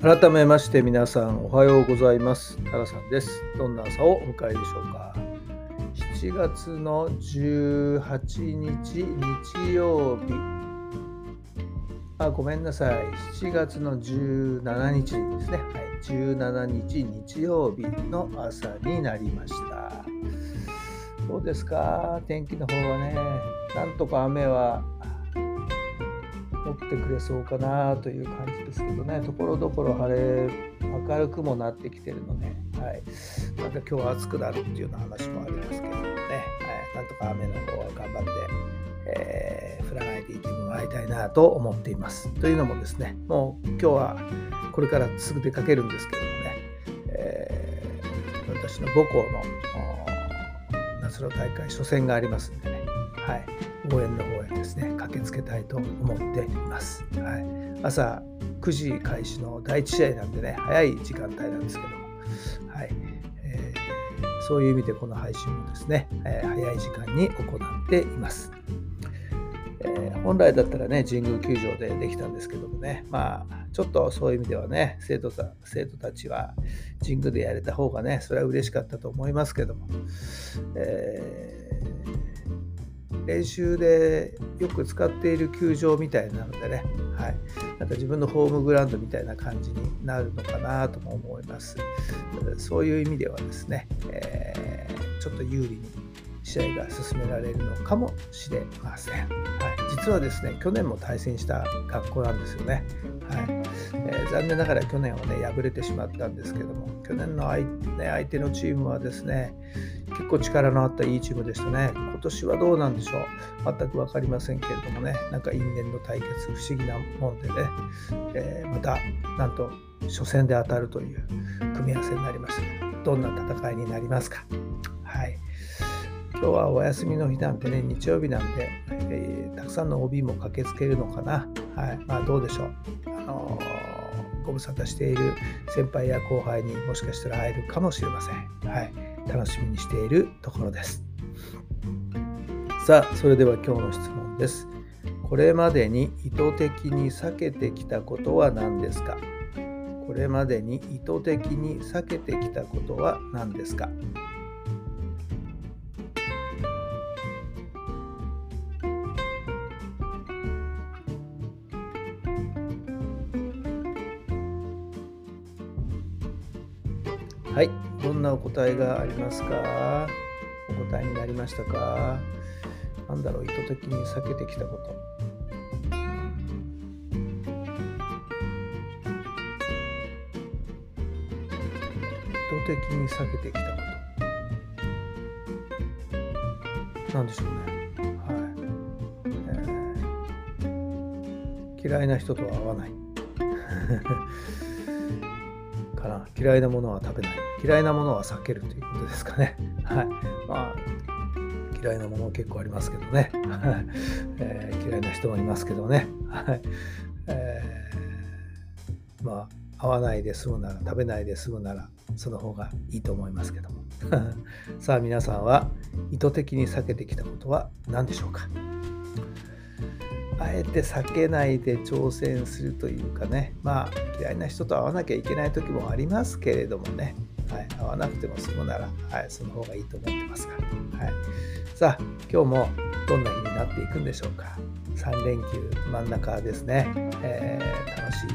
改めまして皆さんおはようございます。タラさんです。どんな朝をお迎えでしょうか。7月の18日日曜日。あ、ごめんなさい。7月の17日ですね。はい。17日日曜日の朝になりました。どうですか？天気の方はね。なんとか雨は持ってくれそうかなという感じですけどね、ところどころ晴れ、明るくもなってきてるので、はい、また今日は暑くなるっていうような話もありますけどもね、はい、なんとか雨の方は頑張って、えー、降らないでいてもらいたいなと思っています。というのもですね、もう今日はこれからすぐ出かけるんですけどもね、えー、私の母校の夏の大会初戦がありますんでね、はい、応援の方へですね駆けつけたいと思っています、はい、朝9時開始の第1試合なんでね早い時間帯なんですけども、はい。えー、そういう意味でこの配信もですね、えー、早い時間に行っています。えー、本来だったらね、神宮球場でできたんですけどもね、まあ、ちょっとそういう意味ではね、生徒さ生徒たちは神宮でやれた方がね、それは嬉しかったと思いますけども、えー練習でよく使っている球場みたいなのでね、はい、なんか自分のホームグラウンドみたいな感じになるのかなとも思います。そういう意味ではですね、えー、ちょっと有利に試合が進められるのかもしれません。はい、実はですね、去年も対戦した学校なんですよね。はいえー、残念ながら去年はね、敗れてしまったんですけども、去年の相,、ね、相手のチームはですね、結構力のあったいいチームでしたね。今年はどうなんでしょう。全く分かりませんけれどもね、なんか因縁の対決、不思議なもんでね、えー、また、なんと初戦で当たるという組み合わせになりました。どんな戦いになりますか。はい。今日はお休みの日なんてね、日曜日なんで、えー、たくさんの OB も駆けつけるのかな。はい。まあどうでしょう。あのー、ご無沙汰している先輩や後輩にもしかしたら会えるかもしれません。はい。楽しみにしているところです。さあ、それでは今日の質問です。これまでに意図的に避けてきたことは何ですか？これまでに意図的に避けてきたことは何ですか？はい、どんなお答えがありますか？お答えになりましたか？なんだろう、意図的に避けてきたこと。意図的に避けてきたこと。なんでしょうね。はい。えー、嫌いな人とは会わない。かな。嫌いなものは食べない。嫌いなものは避けるということですかね。はい。まあ嫌いなもの結構ありますけどね、えー、嫌いな人もいますけどね。はい、えー、まあ合わないで済むなら食べないで済むならその方がいいと思いますけども。さあ皆さんは意図的に避けてきたことは何でしょうか？あえて避けないで挑戦するというかね、まあ嫌いな人と会わなきゃいけない時もありますけれどもね、はい、会わなくても済むなら、はい、その方がいいと思ってますから。はい、さあ、今日もどんな日になっていくんでしょうか。3連休真ん中ですね、えー、楽しい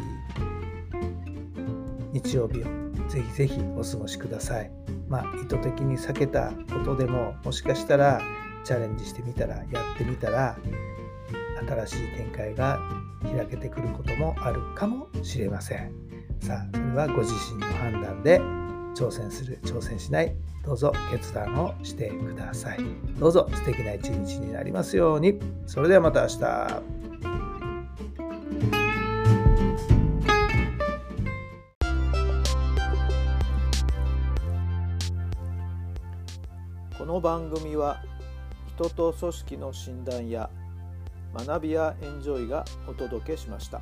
日曜日をぜひぜひお過ごしください。まあ、意図的に避けたことでも、もしかしたらチャレンジしてみたら、やってみたら、新しい展開が開けてくることもあるかもしれません。さあそれはご自身の判断で挑戦する挑戦しないどうぞ決断をしてください。どうぞ素敵な一日になりますように。それではまた明日。この番組は人と組織の診断や学びやエンジョイがお届けしました。